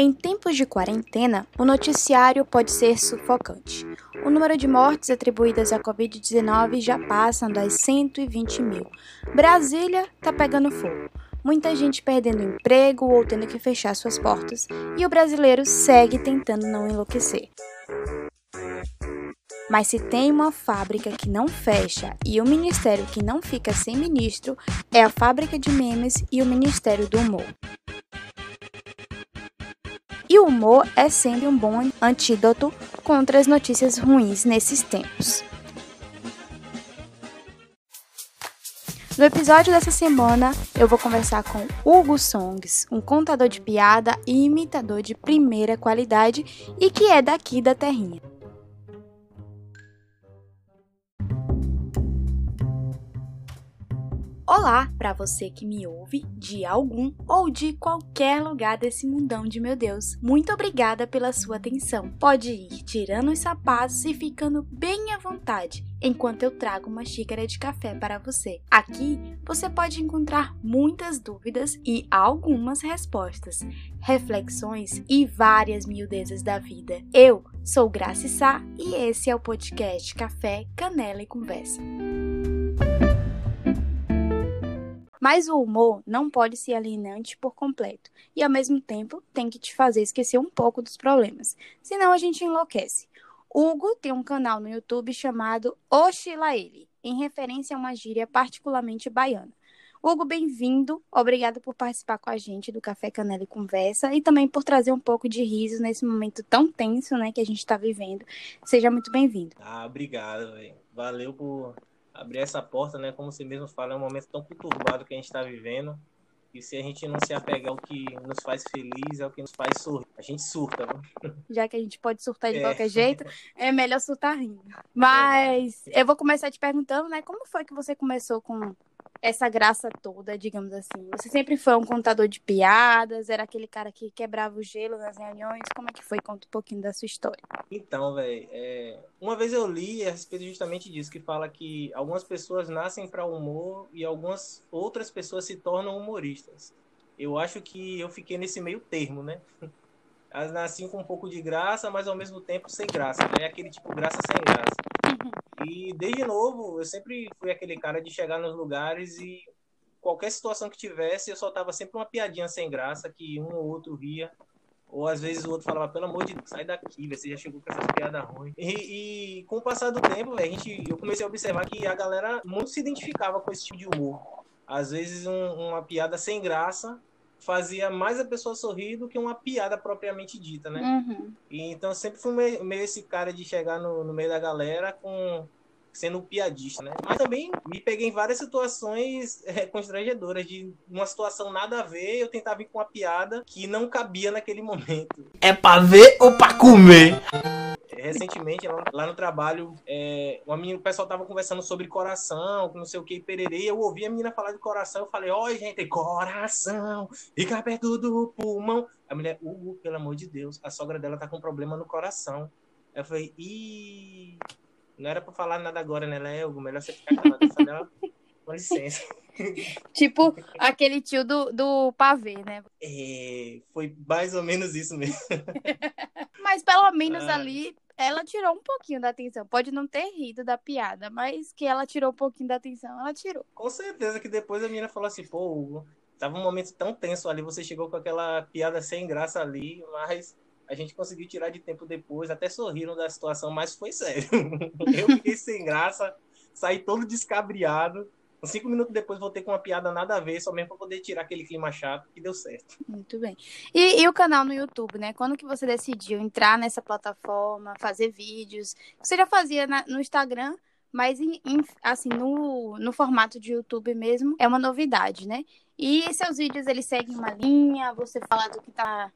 Em tempos de quarentena, o noticiário pode ser sufocante. O número de mortes atribuídas à Covid-19 já passa das 120 mil. Brasília está pegando fogo. Muita gente perdendo emprego ou tendo que fechar suas portas, e o brasileiro segue tentando não enlouquecer. Mas se tem uma fábrica que não fecha e o ministério que não fica sem ministro, é a fábrica de memes e o Ministério do Humor. E o humor é sempre um bom antídoto contra as notícias ruins nesses tempos. No episódio dessa semana, eu vou conversar com Hugo Songs, um contador de piada e imitador de primeira qualidade e que é daqui da terrinha. Olá para você que me ouve de algum ou de qualquer lugar desse mundão de meu Deus. Muito obrigada pela sua atenção. Pode ir tirando os sapatos e ficando bem à vontade enquanto eu trago uma xícara de café para você. Aqui você pode encontrar muitas dúvidas e algumas respostas, reflexões e várias miudezas da vida. Eu sou Graça Sá e esse é o podcast Café, Canela e Conversa. Mas o humor não pode ser alienante por completo e, ao mesmo tempo, tem que te fazer esquecer um pouco dos problemas, senão a gente enlouquece. Hugo tem um canal no YouTube chamado Oxila Ele, em referência a uma gíria particularmente baiana. Hugo, bem-vindo. Obrigada por participar com a gente do Café Canela e Conversa e também por trazer um pouco de riso nesse momento tão tenso, né, que a gente está vivendo. Seja muito bem-vindo. Ah, obrigado, véio. Valeu por abrir essa porta, né? Como você mesmo fala, é um momento tão conturbado que a gente está vivendo. E se a gente não se apegar ao que nos faz feliz, é o que nos faz sorrir. A gente surta, né? Já que a gente pode surtar de é. qualquer jeito, é melhor surtar rindo. Mas é. eu vou começar te perguntando, né? Como foi que você começou com essa graça toda, digamos assim? Você sempre foi um contador de piadas? Era aquele cara que quebrava o gelo nas reuniões? Como é que foi? Conta um pouquinho da sua história. Então, velho, é... uma vez eu li a respeito justamente disso, que fala que algumas pessoas nascem para humor e algumas outras pessoas se tornam humoristas. Eu acho que eu fiquei nesse meio termo, né? As nasci com um pouco de graça, mas ao mesmo tempo sem graça. Né? É aquele tipo graça sem graça. E desde novo, eu sempre fui aquele cara de chegar nos lugares e qualquer situação que tivesse, eu soltava sempre uma piadinha sem graça que um ou outro ria. Ou às vezes o outro falava, pelo amor de Deus, sai daqui, você já chegou com essas piadas ruins. E, e, com o passar do tempo, a gente, eu comecei a observar que a galera muito se identificava com esse tipo de humor. Às vezes um, uma piada sem graça fazia mais a pessoa sorrir do que uma piada propriamente dita, né? Uhum. E, então sempre fui meio, meio, esse cara de chegar no, no meio da galera com sendo piadista, né? Mas também me peguei em várias situações é, constrangedoras, de uma situação nada a ver, eu tentava vir com uma piada que não cabia naquele momento. É pra ver ou pra comer? recentemente, lá no trabalho, é, uma menina, o pessoal tava conversando sobre coração, não sei o que, pererê, eu ouvi a menina falar de coração, eu falei, ó, gente, coração, fica perto do pulmão. A mulher, Hugo, pelo amor de Deus, a sogra dela tá com problema no coração. Eu falei, ih, não era pra falar nada agora, né, Léo? Melhor você ficar calado, dela. Com licença. tipo aquele tio do, do pavê, né? É, foi mais ou menos isso mesmo. Mas pelo menos ah. ali ela tirou um pouquinho da atenção. Pode não ter rido da piada, mas que ela tirou um pouquinho da atenção, ela tirou. Com certeza que depois a menina falou assim, pô, Hugo, tava um momento tão tenso ali, você chegou com aquela piada sem graça ali, mas a gente conseguiu tirar de tempo depois, até sorriram da situação, mas foi sério. Eu fiquei sem graça, saí todo descabriado. Cinco minutos depois voltei com uma piada nada a ver, só mesmo para poder tirar aquele clima chato, que deu certo. Muito bem. E, e, o canal no YouTube, né? Quando que você decidiu entrar nessa plataforma, fazer vídeos? Você já fazia na, no Instagram, mas em, em, assim, no, no formato de YouTube mesmo, é uma novidade, né? E seus vídeos, eles seguem uma linha, você fala do que tá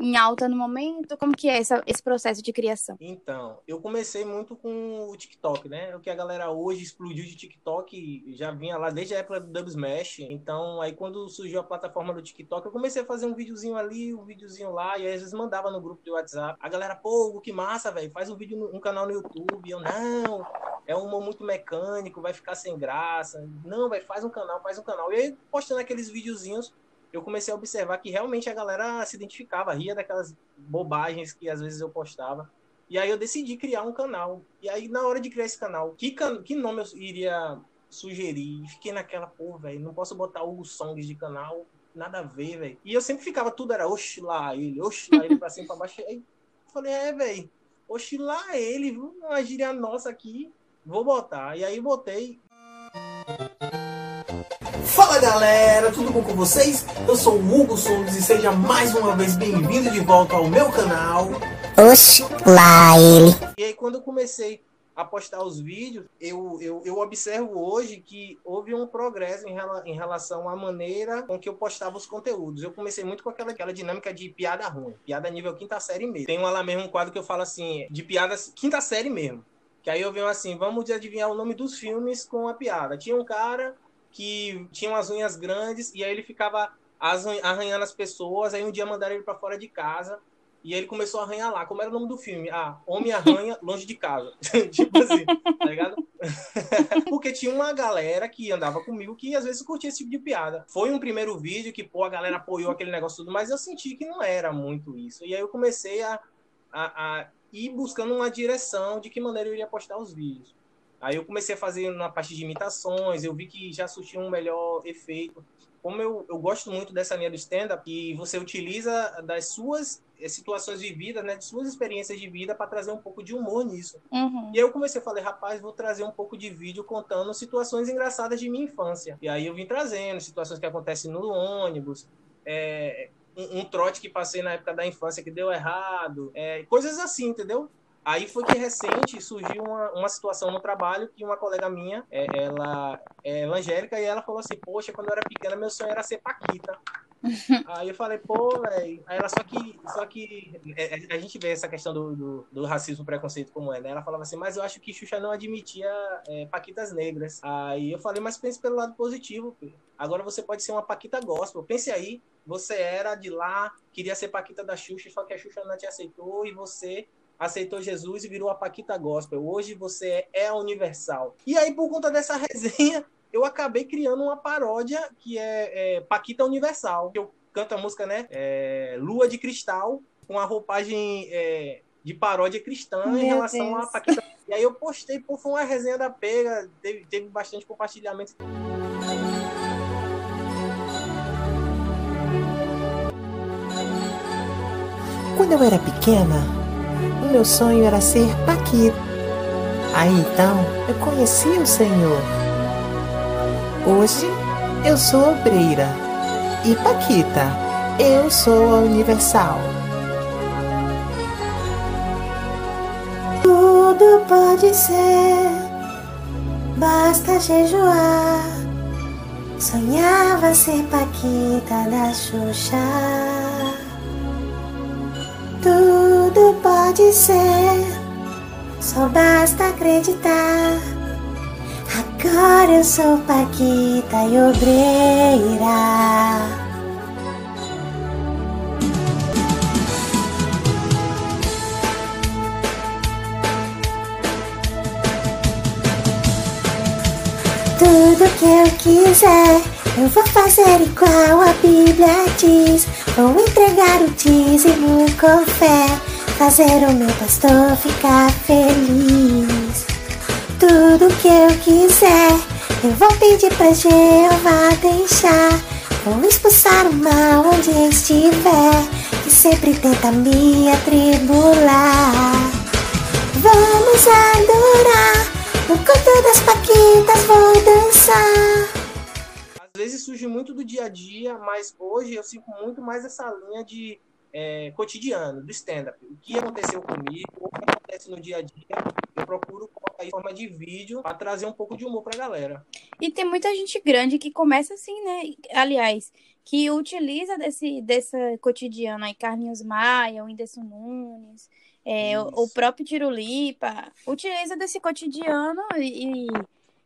em alta no momento? Como que é essa, esse processo de criação? Então, eu comecei muito com o TikTok, né? O que a galera hoje explodiu de TikTok já vinha lá desde a época do Dub Smash. Então, aí quando surgiu a plataforma do TikTok, eu comecei a fazer um videozinho ali, um videozinho lá, e aí, às vezes mandava no grupo de WhatsApp. A galera, pô, que massa, velho, faz um vídeo, no, um canal no YouTube. Eu, não, é um muito mecânico, vai ficar sem graça. Não, velho, faz um canal, faz um canal. E aí, postando aqueles videozinhos, eu comecei a observar que realmente a galera se identificava, ria daquelas bobagens que às vezes eu postava. E aí eu decidi criar um canal. E aí, na hora de criar esse canal, que, can... que nome eu iria sugerir? Fiquei naquela, pô, velho, não posso botar Hugo Songs de canal, nada a ver, velho. E eu sempre ficava, tudo era oxi lá ele, oxi lá ele, pra cima, pra baixo. Aí falei, é, velho, oxi lá ele, uma gíria nossa aqui, vou botar. E aí botei. Fala galera, tudo bom com vocês? Eu sou o Hugo Songs e seja mais uma vez bem-vindo de volta ao meu canal. Oxi, lá ele. E aí quando eu comecei a postar os vídeos, eu, eu, eu observo hoje que houve um progresso em, rela, em relação à maneira com que eu postava os conteúdos. Eu comecei muito com aquela, aquela dinâmica de piada ruim, piada nível quinta série mesmo. Tem lá mesmo um quadro que eu falo assim, de piadas quinta série mesmo. Que aí eu venho assim, vamos adivinhar o nome dos filmes com a piada. Tinha um cara que tinha umas unhas grandes e aí ele ficava arranhando as pessoas. Aí um dia mandaram ele para fora de casa e ele começou a arranhar lá. Como era o nome do filme? Ah, Homem Arranha Longe de Casa. tipo assim, tá ligado? Porque tinha uma galera que andava comigo que às vezes curtia esse tipo de piada. Foi um primeiro vídeo que, pô, a galera apoiou aquele negócio tudo, mas eu senti que não era muito isso. E aí eu comecei a, a, a ir buscando uma direção de que maneira eu iria postar os vídeos. Aí eu comecei a fazer na parte de imitações, eu vi que já surtiu um melhor efeito. Como eu, eu gosto muito dessa linha do stand-up, que você utiliza das suas eh, situações vividas, né, de suas experiências de vida para trazer um pouco de humor nisso. Uhum. E aí eu comecei a falar, rapaz, vou trazer um pouco de vídeo contando situações engraçadas de minha infância. E aí eu vim trazendo situações que acontecem no ônibus, é, um, um, trote que passei na época da infância que deu errado, é, coisas assim, entendeu? Aí foi que recente surgiu uma, uma situação no trabalho que uma colega minha, é, ela é evangélica, e ela falou assim: Poxa, quando eu era pequena, meu sonho era ser Paquita. Aí eu falei, pô, velho. Aí ela só que. Só que é, é, a gente vê essa questão do, do, do, racismo preconceito como é, né? Ela falava assim, mas eu acho que Xuxa não admitia é, Paquitas negras. Aí eu falei, mas pense pelo lado positivo, filho. Agora você pode ser uma Paquita gospel. Pense aí, você era de lá, queria ser Paquita da Xuxa, só que a Xuxa não te aceitou e você aceitou Jesus e virou a Paquita Gospel. Hoje você é, é a Universal. E aí, por conta dessa resenha, eu acabei criando uma paródia que é, é Paquita Universal. Eu canto a música, né? É, Lua de Cristal, com a roupagem é, de paródia cristã Meu em relação Deus. a Paquita. E aí eu postei, pô, foi uma resenha da pega, teve, teve bastante compartilhamento. Quando eu era pequena, o meu sonho era ser Paquita. Aí então eu conheci o Senhor. Hoje eu sou obreira e Paquita, eu sou a universal. Tudo pode ser, basta jejuar. Sonhava ser Paquita da Xuxa. Tudo pode ser, só basta acreditar. Agora eu sou Paquita e obreira. Tudo que eu quiser, eu vou fazer igual a Bíblia diz. Vou entregar o dízimo com fé, fazer o meu pastor ficar feliz. Tudo que eu quiser, eu vou pedir pra Jeová deixar. Vou expulsar o mal onde estiver, que sempre tenta me atribular. Vamos adorar, no canto das paquitas vou dançar às vezes surge muito do dia a dia, mas hoje eu sinto muito mais essa linha de é, cotidiano, do stand-up. O que aconteceu comigo, o que acontece no dia a dia, eu procuro colocar em forma de vídeo para trazer um pouco de humor para a galera. E tem muita gente grande que começa assim, né? Aliás, que utiliza desse, desse cotidiano aí, Carlinhos Maia, o Whindersson Nunes, é, o, o, próprio Tirulipa, utiliza desse cotidiano e,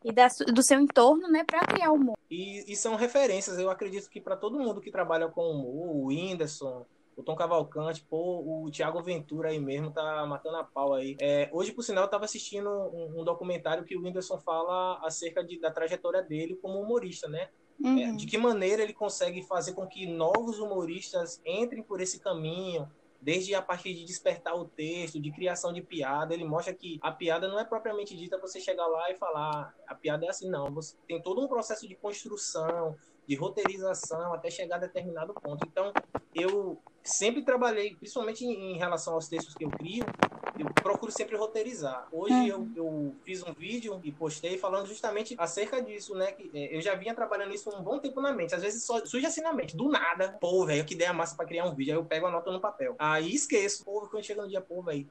e da, do seu entorno, né, para criar humor. E, e, são referências, eu acredito que para todo mundo que trabalha com humor, o Whindersson, o Tom Cavalcante, pô, o Thiago Ventura aí mesmo tá matando a pau aí. É, hoje, por sinal, eu tava assistindo um, um, documentário que o Whindersson fala acerca de, da trajetória dele como humorista, né? Uhum. É, de que maneira ele consegue fazer com que novos humoristas entrem por esse caminho, desde a partir de despertar o texto, de criação de piada, ele mostra que a piada não é propriamente dita você chegar lá e falar, a piada é assim, não. Você tem todo um processo de construção, de roteirização até chegar a determinado ponto. Então, eu sempre trabalhei, principalmente em relação aos textos que eu crio, eu procuro sempre roteirizar. Hoje uhum. eu, eu, fiz um vídeo e postei falando justamente acerca disso, né? Que, é, eu já vinha trabalhando isso um bom tempo na mente. Às vezes só, surge assim na mente, do nada. Pô, velho, que ideia massa pra criar um vídeo. Aí eu pego a nota no papel. Aí esqueço. Pô, quando chega no dia, pô, velho,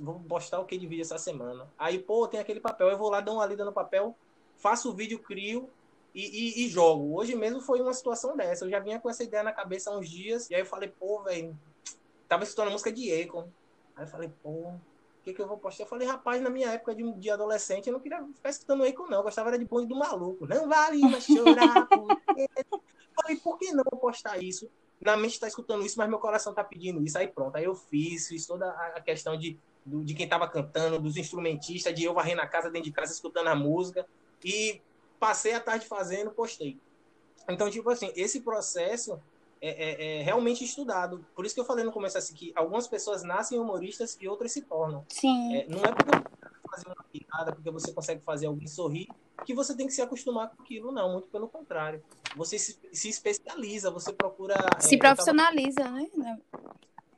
vou postar o que de vídeo essa semana. Aí, pô, tem aquele papel. Eu vou lá, dou uma lida no papel, faço o vídeo, crio e, e, e, jogo. Hoje mesmo foi uma situação dessa. Eu já vinha com essa ideia na cabeça há uns dias. E aí eu falei, pô, velho, tava escutando a música de Akon. Aí eu falei, pô, o que, que eu vou postar? Eu falei, rapaz, na minha época de, de adolescente, eu não queria ficar escutando Akon, não. Eu gostava era de bonde do maluco. Não vale mais chorar. Porque... falei, por que não postar isso? Na mente tá escutando isso, mas meu coração tá pedindo isso. Aí pronto, aí eu fiz, fiz toda a questão de, de quem tava cantando, dos instrumentistas, de eu varrendo a casa dentro de casa, escutando a música. E passei a tarde fazendo, postei. Então, tipo assim, esse processo é, é, é, realmente estudado. Por isso que eu falei no começo assim, que algumas pessoas nascem humoristas e outras se tornam. Sim. É, não é porque você fazer uma piada, porque você consegue fazer alguém sorrir, que você tem que se acostumar com aquilo, não. Muito pelo contrário. Você se, se especializa, você procura. Se é, profissionaliza, eu tava, né?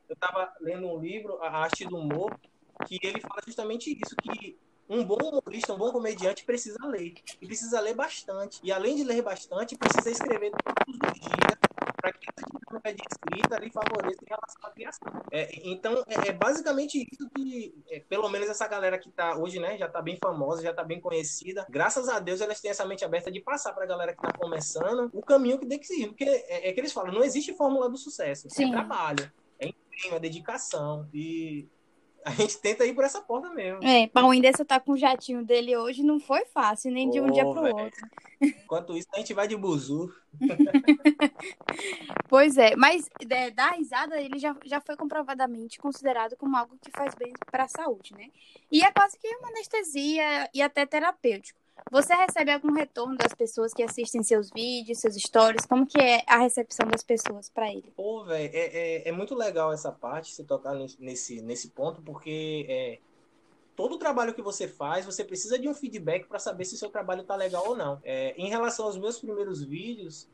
Eu estava lendo um livro, A Arte do Humor, que ele fala justamente isso, que um bom humorista, um bom comediante precisa ler. E precisa ler bastante. E além de ler bastante, precisa escrever todos os dias para que essa dinâmica de escrita lhe favoreça em relação à criação. É, então, é, é, basicamente isso que, é, pelo menos essa galera que está hoje, né, já está bem famosa, já está bem conhecida. Graças a Deus, elas têm essa mente aberta de passar para a galera que está começando o caminho que tem que seguir. Porque é, é, que eles falam, não existe fórmula do sucesso. É Sim. É trabalho, é empenho, é dedicação. E a gente tenta ir por essa porta mesmo. É, para o Whindersson tá com o jatinho dele hoje não foi fácil, nem de um dia para o outro. Enquanto isso, a gente vai de buzu. pois é, mas é, dar risada, ele já, já foi comprovadamente considerado como algo que faz bem para a saúde, né? E é quase que uma anestesia e até terapêutico. Você recebe algum retorno das pessoas que assistem seus vídeos, seus stories? Como que é a recepção das pessoas para ele? Pô, velho, é, é, é, muito legal essa parte, você tocar nesse, nesse ponto, porque é, todo o trabalho que você faz, você precisa de um feedback para saber se o seu trabalho tá legal ou não. É, em relação aos meus primeiros vídeos,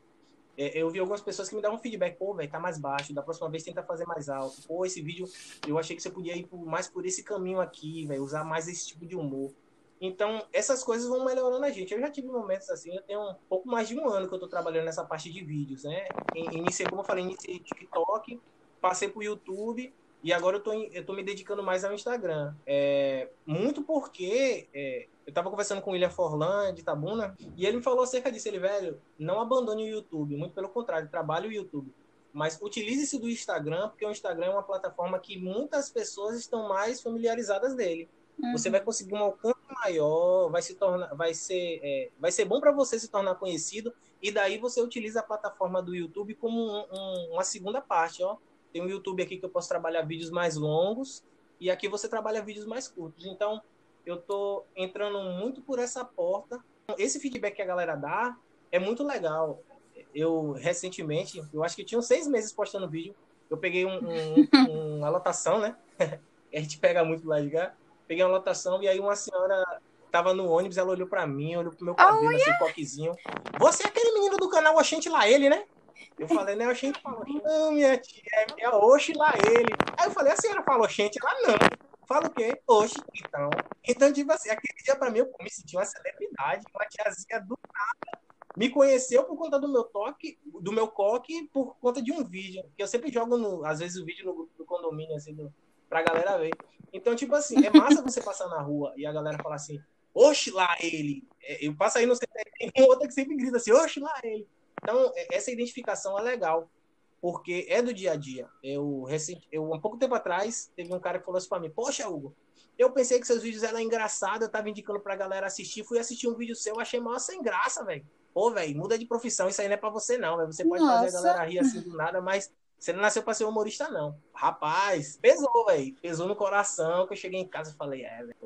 é, eu vi algumas pessoas que me davam feedback, pô, velho, tá mais baixo, da próxima vez tenta fazer mais alto. Pô, esse vídeo, eu achei que você podia ir mais por esse caminho aqui, velho, usar mais esse tipo de humor. Então, essas coisas vão melhorando a gente. Eu já tive momentos assim, eu tenho um pouco mais de um ano que eu estou trabalhando nessa parte de vídeos, né? Iniciei, como eu falei, iniciei TikTok, passei para o YouTube e agora eu tô, eu tô me dedicando mais ao Instagram. É, muito porque é, eu estava conversando com o William Forlan, de Tabuna, e ele me falou acerca disso. Ele, velho, não abandone o YouTube, muito pelo contrário, trabalhe o YouTube. Mas utilize-se do Instagram, porque o Instagram é uma plataforma que muitas pessoas estão mais familiarizadas dele. Uhum. Você vai conseguir um alcance maior, vai se tornar, vai ser, é, vai ser bom para você se tornar conhecido e daí você utiliza a plataforma do YouTube como um, um, uma segunda parte, ó. Tem um YouTube aqui que eu posso trabalhar vídeos mais longos e aqui você trabalha vídeos mais curtos. Então eu tô entrando muito por essa porta. Esse feedback que a galera dá é muito legal. Eu recentemente, eu acho que tinha seis meses postando vídeo. Eu peguei um, um, uma lotação, né? a gente pega muito lá de cá peguei uma lotação e aí uma senhora tava no ônibus, ela olhou pra mim, olhou pro meu cabelo, oh, assim, coquezinho. Você é aquele menino do canal Oxente lá ele, né? Eu falei, né, Oxente falou, não, minha tia, é, é Oxi lá ele. Aí eu falei, a senhora fala Oxente lá não. Fala o quê? Oxi, então. Então, tipo assim, aquele dia pra mim eu me senti uma celebridade, uma tiazinha do nada. Me conheceu por conta do meu toque, do meu coque, por conta de um vídeo. Que eu sempre jogo, no, às vezes, o vídeo no do condomínio, assim, do, pra galera ver. Então, tipo assim, é massa você passar na rua e a galera falar assim, oxe lá ele. É, eu passo aí no centro, tem outra que sempre grita assim, oxe lá ele. Então, é, essa identificação é legal, porque é do dia a dia. Eu, recente, eu um pouco tempo atrás, teve um cara que falou assim pra mim, poxa, Hugo, eu pensei que seus vídeos eram engraçados, eu tava indicando pra galera assistir, fui assistir um vídeo seu, achei mal sem graça, velho. Pô, velho, muda de profissão, isso aí não é pra você não, véio. Você pode Nossa. fazer a galera rir assim do nada, mas você não nasceu pra ser humorista, não. Rapaz, pesou, velho. Pesou no coração que eu cheguei em casa e falei, é, velho,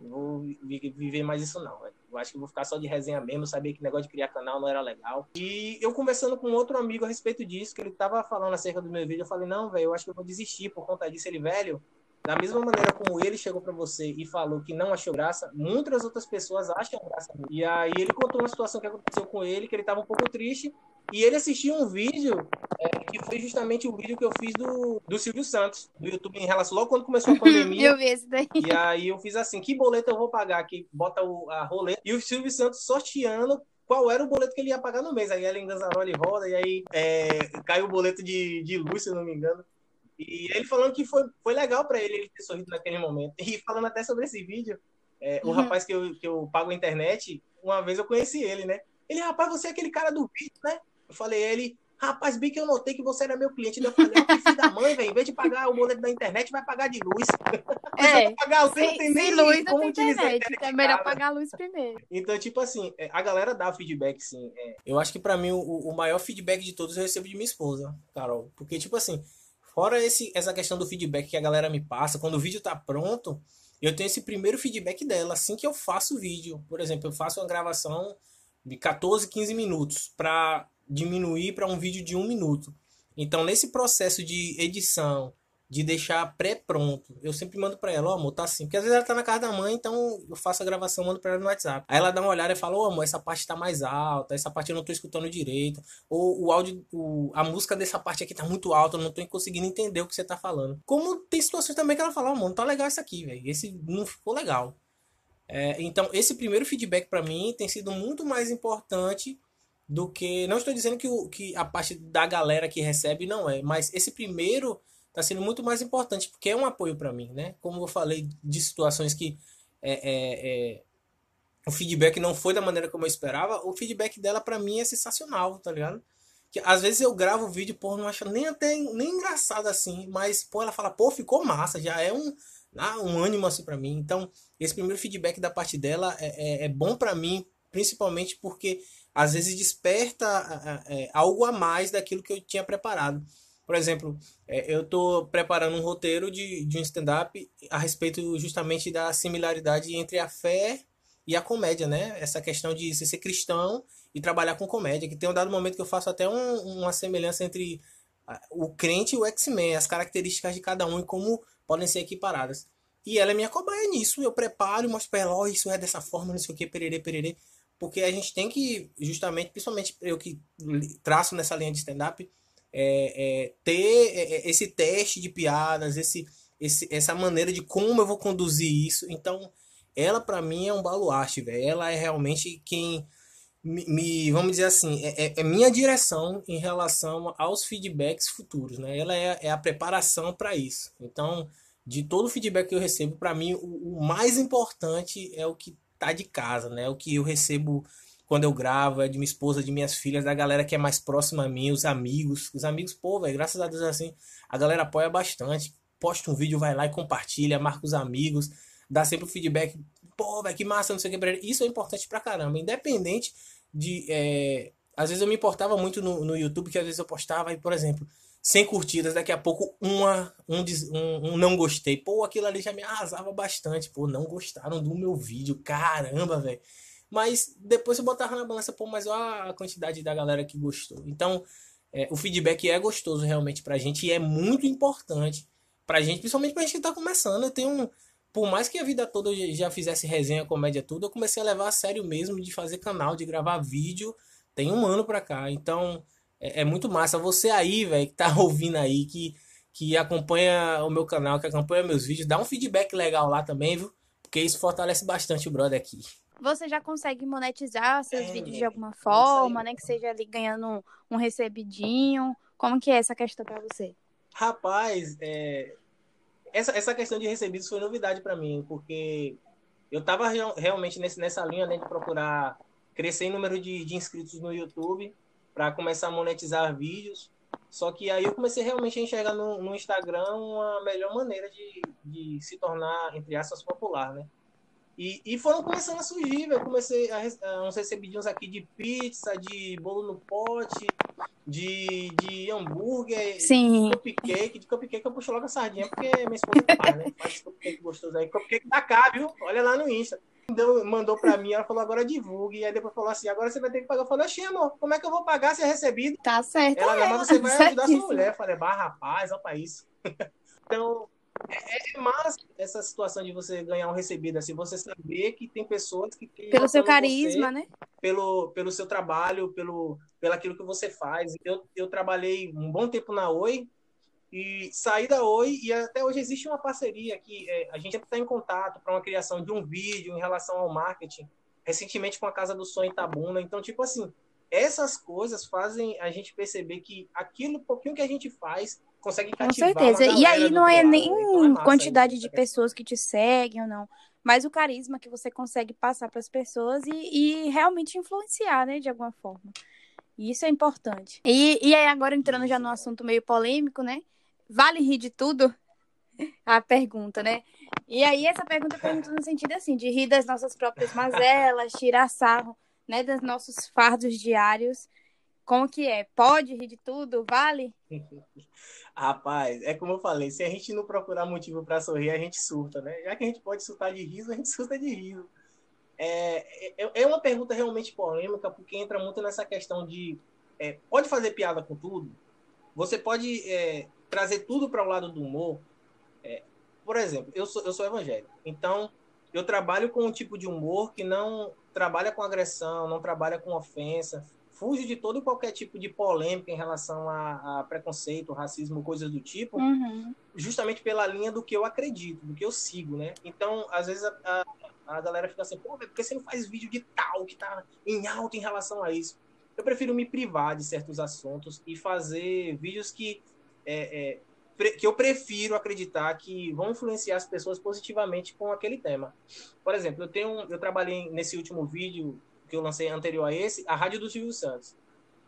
Não vou viver mais isso não, velho. Eu acho que vou ficar só de resenha mesmo, sabia que negócio de criar canal não era legal. E eu conversando com outro amigo a respeito disso, que ele tava falando acerca do meu vídeo, eu falei, não, velho, eu acho que eu vou desistir por conta disso. Ele, velho, da mesma maneira como ele chegou para você e falou que não achou graça, muitas outras pessoas acham graça. E aí ele contou uma situação que aconteceu com ele, que ele estava um pouco triste, e ele assistiu um vídeo é, que foi justamente o vídeo que eu fiz do, do Silvio Santos, do YouTube, em relação logo quando começou a pandemia. eu vi esse daí. E aí eu fiz assim, que boleto eu vou pagar? Que bota o, a roleta. E o Silvio Santos sorteando qual era o boleto que ele ia pagar no mês. Aí ela Ganzaroli roda, e aí é, caiu o boleto de, de luz, se eu não me engano. E ele falando que foi, foi legal para ele, ele ter sorrido naquele momento. E falando até sobre esse vídeo, é, uhum. o rapaz que eu, que eu pago a internet, uma vez eu conheci ele, né? Ele, rapaz, você é aquele cara do vídeo, né? Eu falei, ele, rapaz, bem que eu notei que você era meu cliente. Eu falei, que filho da mãe, velho, em vez de pagar o boleto da internet, vai pagar de luz. É, pagar, você sem, não tem nem luz como não tem internet. É melhor pagar a luz primeiro. Então, tipo assim, é, a galera dá feedback, sim. É. Eu acho que para mim o, o maior feedback de todos eu recebo de minha esposa, Carol. Porque, tipo assim, Fora esse, essa questão do feedback que a galera me passa, quando o vídeo tá pronto, eu tenho esse primeiro feedback dela assim que eu faço o vídeo. Por exemplo, eu faço uma gravação de 14, 15 minutos para diminuir para um vídeo de um minuto. Então, nesse processo de edição, de deixar pré-pronto. Eu sempre mando para ela, ó, oh, amor, tá assim. Porque às vezes ela tá na casa da mãe, então eu faço a gravação, mando para ela no WhatsApp. Aí ela dá uma olhada e fala, ô, oh, amor, essa parte tá mais alta, essa parte eu não tô escutando direito. Ou o áudio, o, a música dessa parte aqui tá muito alta, eu não tô conseguindo entender o que você tá falando. Como tem situações também que ela fala, ó, oh, amor, não tá legal isso aqui, velho. Esse não ficou legal. É, então, esse primeiro feedback para mim tem sido muito mais importante do que. Não estou dizendo que, o, que a parte da galera que recebe não é, mas esse primeiro está sendo muito mais importante, porque é um apoio para mim, né? Como eu falei de situações que é, é, é, o feedback não foi da maneira como eu esperava, o feedback dela para mim é sensacional, tá ligado? Que às vezes eu gravo o vídeo, pô, não acho nem até nem engraçado assim, mas pô, ela fala, pô, ficou massa, já é um, um ânimo assim para mim. Então, esse primeiro feedback da parte dela é, é, é bom para mim, principalmente porque às vezes desperta é, algo a mais daquilo que eu tinha preparado. Por exemplo, é, eu estou preparando um roteiro de, de um stand-up a respeito justamente da similaridade entre a fé e a comédia, né? Essa questão de ser cristão e trabalhar com comédia, que tem um dado momento que eu faço até um, uma semelhança entre o crente e o X-Men, as características de cada um e como podem ser equiparadas. E ela é minha cobaia nisso, eu preparo mostro pra ela, oh, isso é dessa forma, não sei o que, pererê, pererê. Porque a gente tem que, justamente, principalmente eu que traço nessa linha de stand-up, é, é, ter é, é, esse teste de piadas, esse, esse, essa maneira de como eu vou conduzir isso. Então, ela para mim é um baluarte, velho. Ela é realmente quem me, me vamos dizer assim, é, é, é, minha direção em relação aos feedbacks futuros, né? Ela é, é a preparação para isso. Então, de todo o feedback que eu recebo, para mim o, o mais importante é o que tá de casa, né? O que eu recebo quando eu gravo, é de minha esposa, de minhas filhas, da galera que é mais próxima a mim, os amigos. Os amigos, pô, velho, graças a Deus assim, a galera apoia bastante. Posta um vídeo, vai lá e compartilha, marca os amigos, dá sempre o feedback. Pô, velho, que massa, não sei o que. Isso é importante pra caramba. Independente de. É... Às vezes eu me importava muito no, no YouTube, que às vezes eu postava e, por exemplo, 100 curtidas, daqui a pouco uma, um, um, um, não gostei. Pô, aquilo ali já me arrasava bastante. Pô, não gostaram do meu vídeo. Caramba, velho. Mas depois eu botava na balança, pô, mas olha a quantidade da galera que gostou. Então, é, o feedback é gostoso realmente pra gente e é muito importante pra gente, principalmente pra gente que tá começando. Eu tenho. Por mais que a vida toda eu já fizesse resenha, comédia, tudo, eu comecei a levar a sério mesmo de fazer canal, de gravar vídeo. Tem um ano pra cá. Então, é, é muito massa. Você aí, velho, que tá ouvindo aí, que, que acompanha o meu canal, que acompanha meus vídeos, dá um feedback legal lá também, viu? Porque isso fortalece bastante o brother aqui você já consegue monetizar seus é, vídeos de alguma forma, né? Que seja ali ganhando um recebidinho. Como que é essa questão para você? Rapaz, é... essa, essa questão de recebidos foi novidade para mim, porque eu estava real, realmente nesse, nessa linha né, de procurar crescer em número de, de inscritos no YouTube para começar a monetizar vídeos. Só que aí eu comecei realmente a enxergar no, no Instagram uma melhor maneira de, de se tornar, entre aspas, popular, né? E, e foram começando a surgir, eu comecei a, a uns recebidinhos aqui de pizza, de bolo no pote, de, de hambúrguer, Sim. de cupcake. De cupcake eu puxo logo a sardinha, porque minha esposa faz, né? Faz cupcake gostoso aí. Cupcake da cá, viu? Olha lá no Insta. Deu, mandou pra mim, ela falou, agora divulgue. E aí depois falou assim, agora você vai ter que pagar. Eu falei, oxi, amor, como é que eu vou pagar se é recebido? Tá certo. Ela, é, mas você vai ajudar sua certíssimo. mulher. Eu falei, bah, rapaz, olha pra isso. então, é, é massa essa situação de você ganhar um recebido, assim, você saber que tem pessoas que... que Pelo seu carisma, você, né? Pelo, pelo seu trabalho, pelo, pelo aquilo que você faz. Eu, eu trabalhei um bom tempo na Oi, e saí da Oi e até hoje existe uma parceria que é, a gente está em contato para uma criação de um vídeo em relação ao marketing, recentemente com a Casa do Sonho Itabuna. Então, tipo assim, essas coisas fazem a gente perceber que aquilo pouquinho que a gente faz consegue Com certeza. E aí não é nem né? Então é quantidade isso, de essa pessoas que te seguem ou não, mas o carisma que você consegue passar para as pessoas e, e realmente influenciar, né, de alguma forma. E isso é importante. E, e aí, agora entrando já num assunto meio polêmico, né? Vale rir de tudo? A pergunta, né? E aí, essa pergunta pergunta no sentido assim, de rir das nossas próprias mazelas, tirar sarro, né, dos nossos fardos diários. Como que é? Pode rir de tudo? Vale? Rapaz, é como eu falei, se a gente não procurar motivo para sorrir, a gente surta, né? Já que a gente pode surtar de riso, a gente surta de riso. É, é, é uma pergunta realmente polêmica, porque entra muito nessa questão de é, pode fazer piada com tudo? Você pode é, trazer tudo para o lado do humor? É, por exemplo, eu sou, eu sou evangélico, então eu trabalho com um tipo de humor que não trabalha com agressão, não trabalha com ofensa, fuge de todo e qualquer tipo de polêmica em relação a, a preconceito, racismo, coisas do tipo, Uhum. justamente pela linha do que eu acredito, do que eu sigo, né? Então, às vezes a, a, a galera fica assim, pô, por que você não faz vídeo de tal que tá em alta em relação a isso? Eu prefiro me privar de certos assuntos e fazer vídeos que, é, é, que eu prefiro acreditar que vão influenciar as pessoas positivamente com aquele tema. Por exemplo, eu tenho, eu trabalhei nesse último vídeo que eu lancei anterior a esse, a rádio do Silvio Santos.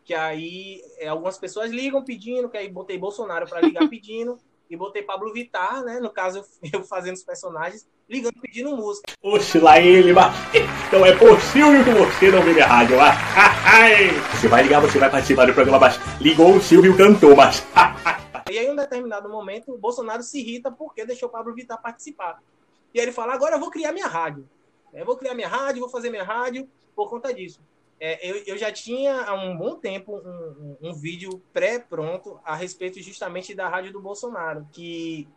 Que aí é, algumas pessoas ligam pedindo, que aí botei Bolsonaro para ligar pedindo, e botei Pablo Vittar, né? No caso, eu fazendo os personagens, ligando pedindo música. Oxe, lá ele, mas não é possível que você não ligue a rádio. ah, ai. Você vai ligar, você vai participar do programa, mas ligou o Silvio cantou, mas. E aí, em um determinado momento, o Bolsonaro se irrita porque deixou o Pablo Vittar participar. E aí ele fala: agora eu vou criar minha rádio. Eu vou criar minha rádio, vou fazer minha rádio por conta disso. É, eu, eu já tinha há um bom tempo um, um, um vídeo pré-pronto a respeito justamente da rádio do Bolsonaro, que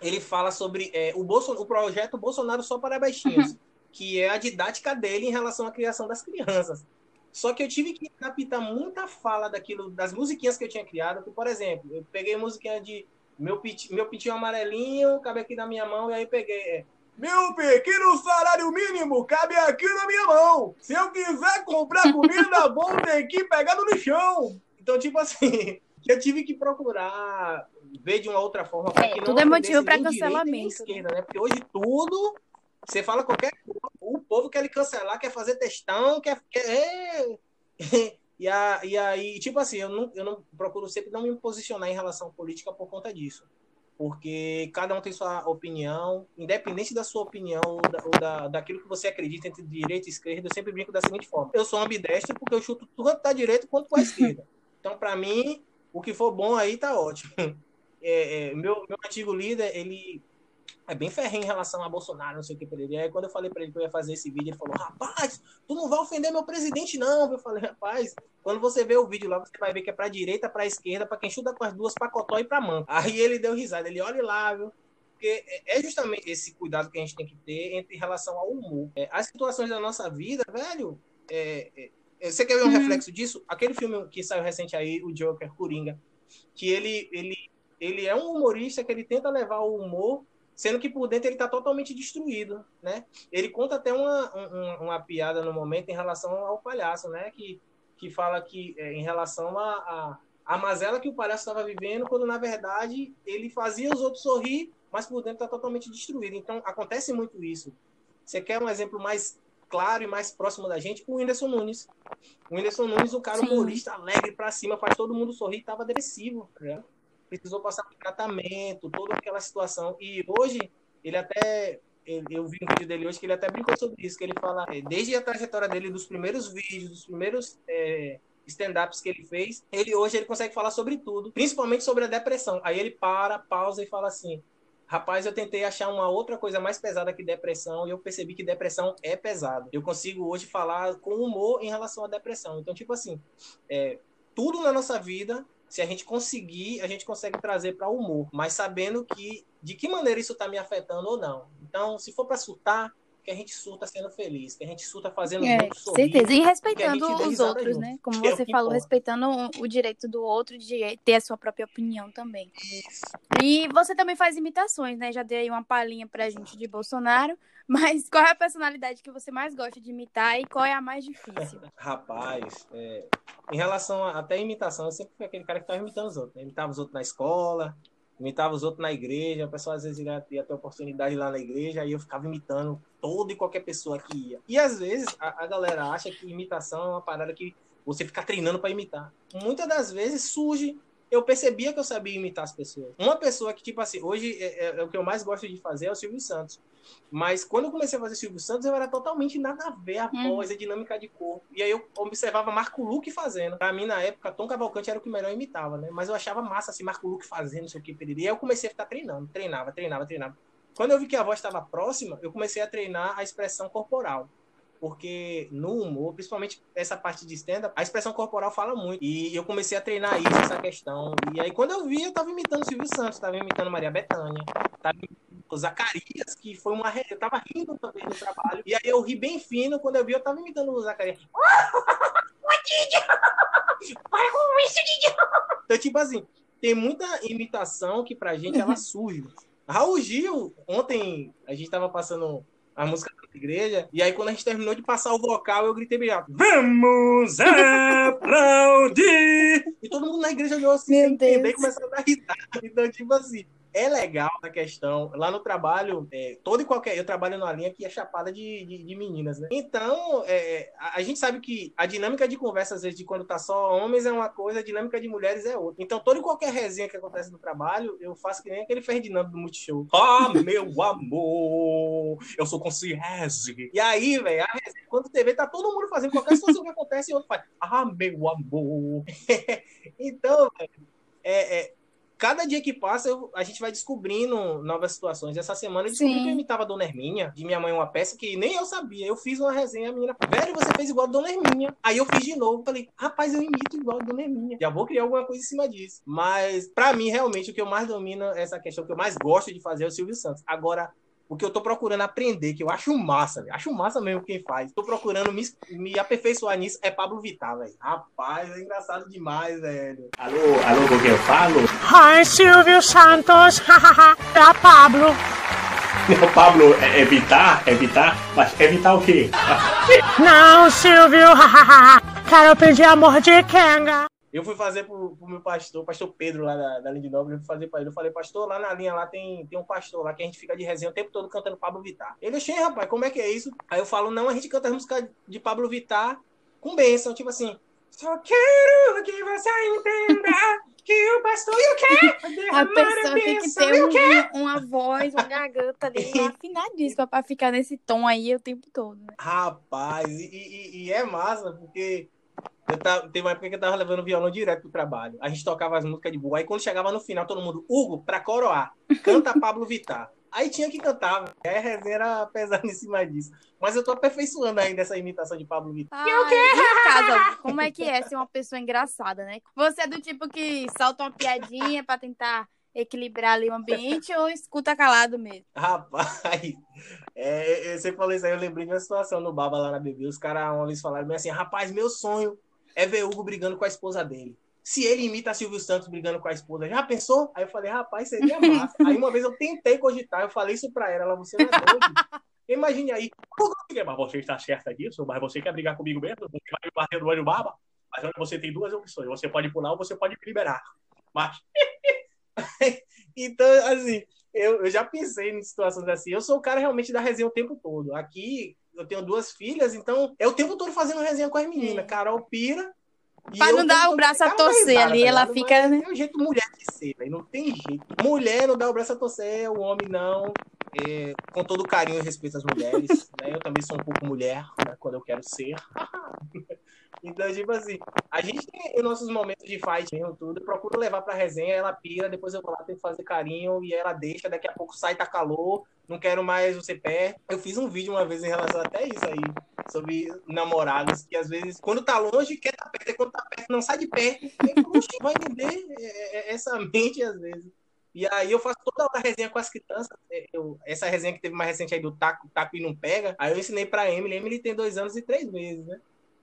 ele fala sobre é, o, Bolso, o projeto Bolsonaro só para baixinhos, que é a didática dele em relação à criação das crianças. Só que eu tive que adaptar muita fala daquilo, das musiquinhas que eu tinha criado. Que, por exemplo, eu peguei musiquinha de meu, pit, meu pitinho amarelinho, cabe aqui na minha mão, e aí peguei. É, meu pequeno salário mínimo cabe aqui na minha mão. Se eu quiser comprar comida, vou ter que pegar no chão. Então, tipo assim, eu tive que procurar ver de uma outra forma. É, que não tudo é motivo e nem cancelamento, Esquerda, né? Porque hoje tudo, você fala qualquer coisa, o povo quer cancelar, quer fazer textão, quer. quer... E, a, e aí, tipo assim, eu não, eu não procuro sempre não me posicionar em relação à política por conta disso. Porque cada um tem sua opinião, independente da sua opinião ou, da, ou da, daquilo que você acredita entre direita e esquerda, eu sempre brinco da seguinte forma: eu sou ambidestro porque eu chuto tanto para direita quanto para esquerda. Então, para mim, o que for bom aí tá ótimo. É, é, meu, meu antigo líder, ele é bem ferrenho em relação a Bolsonaro, não sei o que para ele. Aí quando eu falei para ele que eu ia fazer esse vídeo, ele falou: Rapaz, tu não vai ofender meu presidente, não. Eu falei: Rapaz, quando você vê o vídeo lá, você vai ver que é para direita, para esquerda, para quem chuta com as duas, para cotó e para mão. Aí ele deu risada, ele olha lá, viu? Porque é justamente esse cuidado que a gente tem que ter entre relação ao humor. É, as situações da nossa vida, velho, é, é, você quer ver um Uhum. reflexo disso? Aquele filme que saiu recente aí, o Joker, Coringa, que ele, ele, ele é um humorista que ele tenta levar o humor sendo que por dentro ele está totalmente destruído, né? Ele conta até uma, uma, uma, piada no momento em relação ao palhaço, né? Que, que fala que é, em relação a, a, a mazela que o palhaço estava vivendo, quando na verdade ele fazia os outros sorrir, mas por dentro está totalmente destruído. Então acontece muito isso. Você quer um exemplo mais claro e mais próximo da gente? O Whindersson Nunes. O Whindersson Nunes, um cara Sim. humorista alegre para cima, faz todo mundo sorrir, estava depressivo, né? Precisou passar por tratamento, toda aquela situação. E hoje ele até eu vi um vídeo dele hoje que ele até brincou sobre isso, que ele fala, é, desde a trajetória dele, dos primeiros vídeos, dos primeiros é, stand-ups que ele fez, ele hoje ele consegue falar sobre tudo, principalmente sobre a depressão. Aí ele para, pausa e fala assim, rapaz, eu tentei achar uma outra coisa mais pesada que depressão e eu percebi que depressão é pesado. Eu consigo hoje falar com humor em relação à depressão. Então, tipo assim, é, tudo na nossa vida, se a gente conseguir, a gente consegue trazer para o humor, mas sabendo que de que maneira isso está me afetando ou não. Então, se for para surtar, que a gente surta sendo feliz, que a gente surta fazendo É, com sorrir. certeza. E respeitando dê os outros, junto, né? Como é você que falou, importa. respeitando o- direito do outro de ter a sua própria opinião também. E você também faz imitações, né? Já dei aí uma palhinha pra gente de Bolsonaro. Mas qual é a personalidade que você mais gosta de imitar e qual é a mais difícil? Rapaz, é, em relação a, até a imitação, eu sempre fui aquele cara que estava imitando os outros. né? Imitava os outros na escola, imitava os outros na igreja. O pessoal às vezes ia, ia ter oportunidade lá na igreja, aí eu ficava imitando toda e qualquer pessoa que ia. E às vezes a, a galera acha que imitação é uma parada que você fica treinando para imitar. Muitas das vezes surge. Eu percebia que eu sabia imitar as pessoas. Uma pessoa que, tipo assim, hoje é, é- é o que eu mais gosto de fazer é o Silvio Santos. Mas quando eu comecei a fazer Silvio Santos, eu era totalmente nada a ver a voz, a dinâmica de corpo. E aí eu observava Marco Luque fazendo. Pra mim, na época, Tom Cavalcante era o que melhor imitava, né? Mas eu achava massa, assim, Marco Luque fazendo, não sei o que. E aí eu comecei a ficar treinando. Treinava, treinava, treinava. Quando eu vi que a voz estava próxima, eu comecei a treinar a expressão corporal. Porque no humor, principalmente essa parte de stand-up, a expressão corporal fala muito. E eu comecei a treinar isso, essa questão. E aí, quando eu vi, eu tava imitando Silvio Santos, tava imitando Maria Bethânia, tava imitando o Zacarias, que foi uma. Eu tava rindo também no trabalho. E aí eu ri bem fino, quando eu vi, eu tava imitando o Zacarias. Para com isso, Didi! Então, tipo assim, tem muita imitação que pra gente ela surge. Raul Gil, ontem a gente tava passando a música da igreja, e aí quando a gente terminou de passar o vocal, eu gritei bem alto. Vamos aplaudir! E todo mundo na igreja olhou assim, Meu sem entender, e começou a dar risada. Então, tipo assim, é legal a questão. Lá no trabalho, é, todo e qualquer. Eu trabalho numa linha que é chapada de, de, de meninas, né? Então, é, a, a gente sabe que a dinâmica de conversa, às vezes, de quando tá só homens é uma coisa, a dinâmica de mulheres é outra. Então, toda e qualquer resenha que acontece no trabalho, eu faço que nem aquele Ferdinando do Multishow. Ah, meu amor, eu sou concierge. E aí, velho, a resenha, quando TV tá todo mundo fazendo qualquer situação que acontece, e outro faz, ah, meu amor. então, velho, é, é, cada dia que passa, eu- a gente vai descobrindo novas situações. Essa semana eu descobri Sim. que eu imitava a Dona Herminha, de Minha Mãe uma peça que nem eu sabia. Eu fiz uma resenha, a menina falou, velho, você fez igual a Dona Herminha. Aí eu fiz de novo, falei, rapaz, eu imito igual a Dona Herminha. Já vou criar alguma coisa em cima disso. Mas, pra mim, realmente, o que eu mais domino, essa questão que eu mais gosto de fazer é o Silvio Santos. Agora, o que eu tô procurando aprender, que eu acho massa, velho. Acho massa mesmo quem faz. Tô procurando me, me aperfeiçoar nisso, é Pablo Vittar, velho. Rapaz, é engraçado demais, velho. Alô, alô, com quem eu falo? Hi, Silvio Santos. é a Pablo. Não, Pablo, é evitar, evitar, mas evitar o quê? Não, Silvio. Quero pedir amor de Kenga. Eu fui fazer pro, pro meu pastor, pastor Pedro lá da, da Linha de Nobre, eu fui fazer pra ele. Eu falei, pastor, lá na linha lá tem, tem um pastor lá que a gente fica de resenha o tempo todo cantando Pablo Vittar. Ele, achei, rapaz, como é que é isso? Aí eu falo, não, a gente canta as músicas de Pablo Vittar com bênção, tipo assim. Só quero que você entenda que o pastor e o quê? A pessoa tem que ter o quê? um- uma voz, uma garganta ali afinadíssima pra ficar nesse tom aí o tempo todo, né? Rapaz, e, e- e é massa, porque eu tava, teve uma época que eu tava levando violão direto pro trabalho. A gente tocava as músicas de boa. Aí quando chegava no final, todo mundo, Hugo, pra coroar, canta Pablo Vittar. Aí tinha que cantar, aí a resenha era pesada em cima disso. Mas eu tô aperfeiçoando ainda essa imitação de Pablo Vittar. Ai, e em casa, como é que é ser uma pessoa engraçada, né? Você é do tipo que solta uma piadinha pra tentar equilibrar ali o ambiente ou escuta calado mesmo? Rapaz, é, é, você falou isso aí, eu lembrei de uma situação no Baba lá na BB. Os caras uma vez falaram bem assim: rapaz, meu sonho é ver Hugo brigando com a esposa dele. Se ele imita Silvio Santos brigando com a esposa, já pensou? Aí eu falei, rapaz, seria massa. aí uma vez eu tentei cogitar, eu falei isso pra ela, ela, você não é doido. Imagine aí, mas você está certa disso? Mas você quer brigar comigo mesmo? Você vai me bater no olho baba? Mas olha, você tem duas opções: você pode pular ou você pode me liberar. Mas. então, assim, eu, eu já pensei em situações assim. Eu sou o cara realmente da resenha o tempo todo. Aqui eu tenho duas filhas, então é o tempo todo fazendo resenha com as meninas. É. Carol pira. e Pra não dar o braço a torcer ali, ela ligado? fica, Mas né? Tem um jeito mulher de ser, velho. Não tem jeito. Mulher não dá o braço a torcer, o homem não. É, com todo carinho e respeito às mulheres, né? Eu também sou um pouco mulher, né? Quando eu quero ser. então, tipo assim, a gente tem os nossos momentos de fight mesmo, tudo. Eu procuro levar pra resenha, ela pira, depois eu vou lá, tenho que fazer carinho, e ela deixa, daqui a pouco sai, tá calor, não quero mais você pé. Eu fiz um vídeo uma vez em relação até isso aí, sobre namorados, que às vezes, quando tá longe, quer tá perto, e quando tá perto, não sai de perto. E, vai entender é, é, essa mente, às vezes. E aí eu faço toda hora resenha com as crianças. É, eu, essa resenha que teve mais recente aí do taco, taco e não pega. Aí eu ensinei pra Emily. Emily tem dois anos e três meses, né?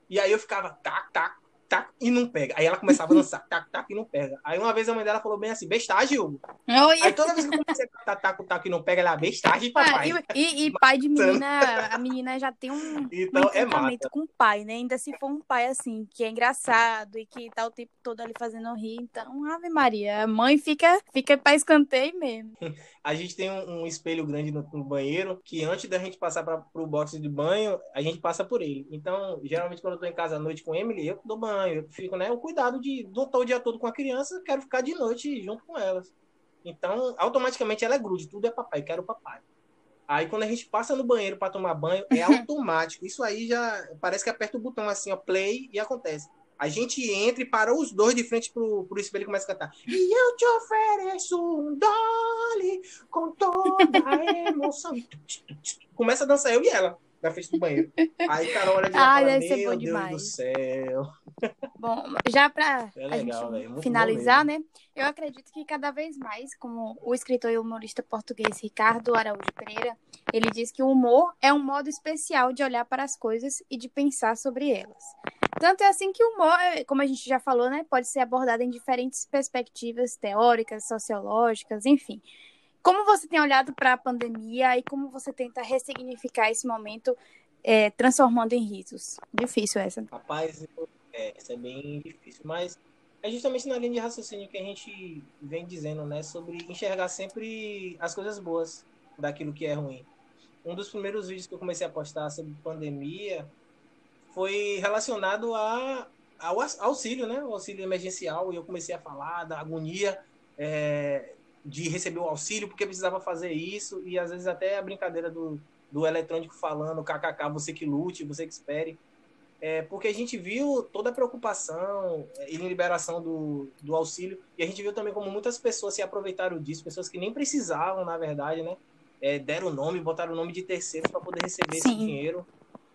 E aí eu ficava tac, tac, tac e não pega. Aí ela começava a dançar, tac, tac e não pega. Aí uma vez a mãe dela falou bem assim, bestagem, Hugo. Aí toda vez que eu comecei a cantar taco, taco e não pega, ela, bestagem, Ah, papai. e, e- e pai de menina, a menina já tem um, Então um é com o pai, né? Ainda se for um pai assim, que é engraçado e que tá o tempo todo ali fazendo rir. Então, Ave Maria, a mãe fica, fica pra escanteio mesmo. A gente tem um, um espelho grande no, no banheiro, que antes da gente passar para pro box de banho, a gente passa por ele. Então, geralmente, quando eu tô em casa à noite com Emily, eu dou banho, eu fico, né? O cuidado de não estar o dia todo com a criança, quero ficar de noite junto com elas. Então, automaticamente ela é grude, tudo é papai, quero papai. Aí quando a gente passa no banheiro para tomar banho, é automático. Isso aí já parece que aperta o botão assim, ó, play e acontece. A gente entra e para os dois de frente pro, pro espelho e começa a cantar. E eu te ofereço um dolly com toda a emoção. Começa a dançar eu e ela na frente do banheiro. Aí Carol olha de lá Ai, e fala, meu Deus demais. do céu. Bom, já pra É finalizar, né? Eu acredito que cada vez mais, como o escritor e humorista português Ricardo Araújo Pereira, ele diz que o humor é um modo especial de olhar para as coisas e de pensar sobre elas. Tanto é assim que o humor, é, como a gente já falou, né, pode ser abordado em diferentes perspectivas teóricas, sociológicas, enfim. Como você tem olhado para a pandemia e como você tenta ressignificar esse momento, é, transformando em risos? Difícil essa. Rapaz, é, é bem difícil, mas é justamente na linha de raciocínio que a gente vem dizendo, né, sobre enxergar sempre as coisas boas daquilo que é ruim. Um dos primeiros vídeos que eu comecei a postar sobre pandemia foi relacionado a, ao auxílio, né, o auxílio emergencial, e eu comecei a falar da agonia é, de receber o auxílio, porque precisava fazer isso, e às vezes até a brincadeira do, do eletrônico falando, kkk, você que lute, você que espere, é, porque a gente viu toda a preocupação é, em liberação do, do auxílio, e a gente viu também como muitas pessoas se aproveitaram disso, pessoas que nem precisavam, na verdade, né? É, deram o nome, botaram o nome de terceiros para poder receber esse Sim. dinheiro,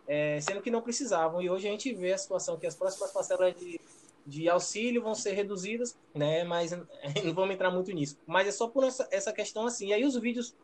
é, sendo que não precisavam. E hoje a gente vê a situação que as próximas parcelas de, de auxílio vão ser reduzidas, né? Mas não vamos entrar muito nisso. Mas é só por essa, essa questão assim. E aí os vídeos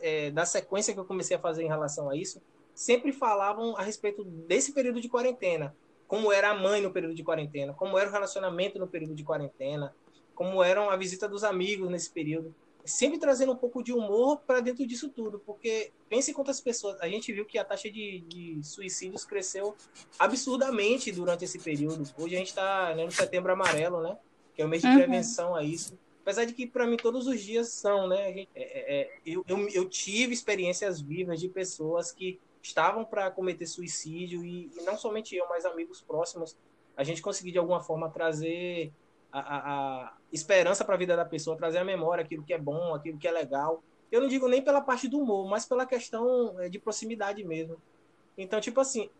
é, da sequência que eu comecei a fazer em relação a isso sempre falavam a respeito desse período de quarentena, como era a mãe no período de quarentena, como era o relacionamento no período de quarentena, como era a visita dos amigos nesse período, sempre trazendo um pouco de humor para dentro disso tudo, porque pense quantas pessoas, a gente viu que a taxa de, de suicídios cresceu absurdamente durante esse período. Hoje a gente está no setembro amarelo, né? Que é o mês de Uhum. prevenção a isso. Apesar de que para mim todos os dias são, né? Gente- é- é- é, eu, eu, eu tive experiências vivas de pessoas que estavam para cometer suicídio e, e não somente eu, mas amigos próximos, a gente conseguiu de alguma forma trazer a, a- a esperança para a vida da pessoa, trazer a memória, aquilo que é bom, aquilo que é legal. Eu não digo nem pela parte do humor, mas pela questão é, de proximidade mesmo. Então, tipo assim,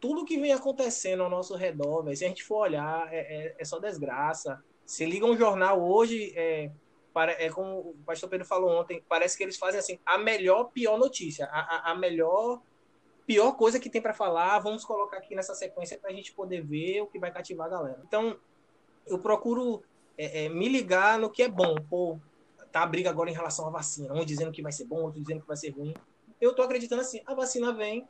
tudo que vem acontecendo ao nosso redor, véio, se a gente for olhar, é, é- é só desgraça. Se liga um jornal hoje, é, para- é como o pastor Pedro falou ontem, parece que eles fazem assim, a melhor, pior notícia, a, a- a melhor, pior coisa que tem para falar, vamos colocar aqui nessa sequência para a gente poder ver o que vai cativar a galera. Então, eu procuro é, é, me ligar no que é bom. Pô, tá a briga agora em relação à vacina, um dizendo que vai ser bom, outro dizendo que vai ser ruim. Eu tô acreditando assim, a vacina vem,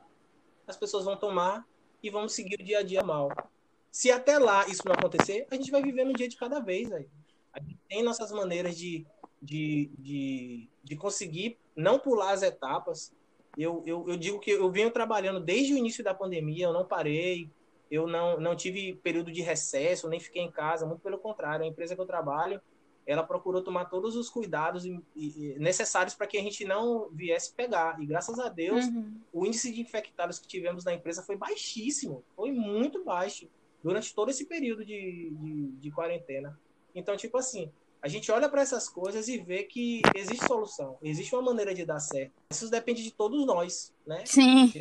as pessoas vão tomar e vamos seguir o dia a dia mal. Se até lá isso não acontecer, a gente vai viver um dia de cada vez. Aí. A gente tem nossas maneiras de, de, de, de conseguir não pular as etapas. Eu, eu, eu digo que eu venho trabalhando desde o início da pandemia, eu não parei, eu não, não tive período de recesso, nem fiquei em casa, muito pelo contrário. A empresa que eu trabalho, ela procurou tomar todos os cuidados e- e- necessários para que a gente não viesse pegar. E graças a Deus, Uhum. o índice de infectados que tivemos na empresa foi baixíssimo, foi muito baixo durante todo esse período de, de, de quarentena. Então, tipo assim, a gente olha para essas coisas e vê que existe solução, existe uma maneira de dar certo. Isso depende de todos nós, né? Sim.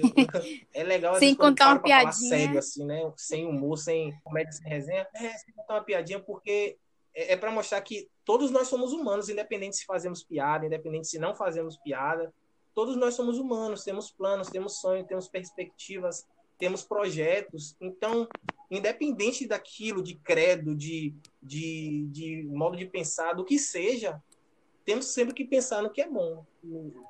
É legal às Sem vezes, contar uma piadinha. sério, assim, né? Sem humor, sem comédia, sem resenha. É, sem contar uma piadinha, porque é, é para mostrar que todos nós somos humanos, independente se fazemos piada, independente se não fazemos piada. Todos nós somos humanos, temos planos, temos sonhos, temos perspectivas, temos projetos. Então, independente daquilo, de credo, de, de, de modo de pensar, do que seja, temos sempre que pensar no que é bom.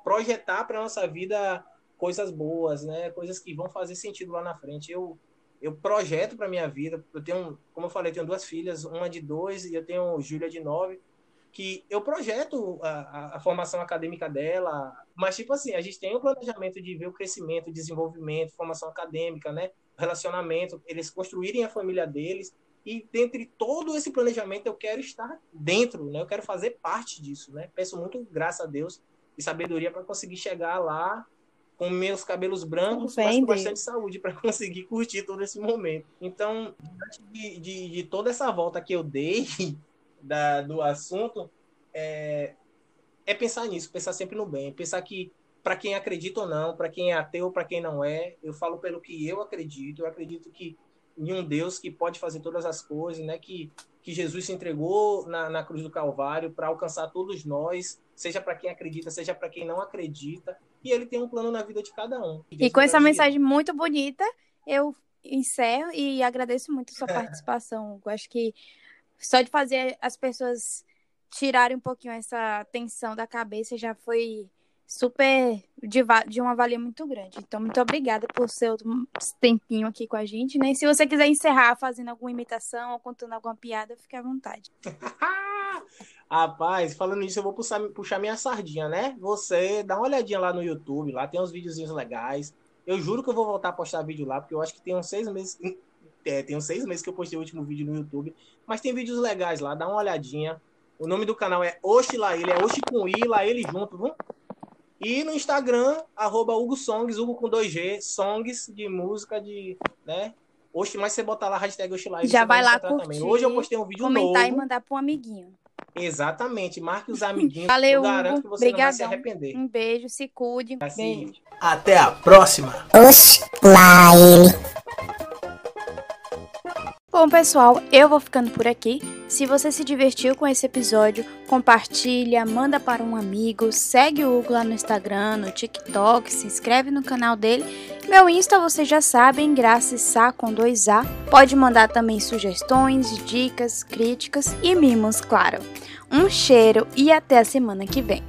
Projetar para nossa vida coisas boas, né? Coisas que vão fazer sentido lá na frente. Eu, eu projeto para minha vida. Eu tenho, como eu falei, eu tenho duas filhas, uma de dois e eu tenho Júlia de nove, que eu projeto a, a, a, formação acadêmica dela, mas tipo assim, a gente tem um planejamento de ver o crescimento, desenvolvimento, formação acadêmica, né? Relacionamento, eles construírem a família deles e dentre todo esse planejamento eu quero estar dentro, né? Eu quero fazer parte disso, né? Peço muito graças a Deus e sabedoria para conseguir chegar lá com meus cabelos brancos, Fé mas com bastante saúde para conseguir curtir todo esse momento. Então, de, de, de toda essa volta que eu dei da, do assunto, é, é pensar nisso, pensar sempre no bem, pensar que para quem acredita ou não, para quem é ateu ou para quem não é, eu falo pelo que eu acredito, eu acredito que em um Deus que pode fazer todas as coisas, né? Que, que Jesus se entregou na, na cruz do Calvário para alcançar todos nós, seja para quem acredita, seja para quem não acredita, e ele tem um plano na vida de cada um. E com essa mensagem muito bonita, eu encerro e agradeço muito a sua participação. Eu acho que só de fazer as pessoas tirarem um pouquinho essa tensão da cabeça já foi super de, de uma valia muito grande. Então, muito obrigada por seu tempinho aqui com a gente, né? E se você quiser encerrar fazendo alguma imitação ou contando alguma piada, fique à vontade. Rapaz, falando nisso, eu vou puxar, puxar minha sardinha, né? Você dá uma olhadinha lá no YouTube, lá tem uns videozinhos legais. Eu juro que eu vou voltar a postar vídeo lá, porque eu acho que tem uns seis meses. É, tem uns seis meses que eu postei o último vídeo no YouTube. Mas tem vídeos legais lá, dá uma olhadinha. O nome do canal é Oxi Laele, é Oxi com I, Laele junto, viu? E no Instagram, arroba Hugo Songs, Hugo com 2G, songs de música, de, né? Oxi, mas você botar lá a hashtag Oxi Laele, Já vai lá curtir, Hoje eu postei um vídeo comentar novo. e mandar para um amiguinho. Exatamente, marque os amiguinhos. Valeu, eu garanto Hugo. que você não vai se arrepender. Um beijo, se cuide. Assim, Beijo. Até a próxima. Oxi, lá ele. Bom, pessoal, eu vou ficando por aqui. Se você se divertiu com esse episódio, compartilha, manda para um amigo, segue o Hugo lá no Instagram, no TikTok, se inscreve no canal dele. Meu Insta vocês já sabem, Graça Sá com dois A. Pode mandar também sugestões, dicas, críticas e mimos, claro. Um cheiro e até a semana que vem.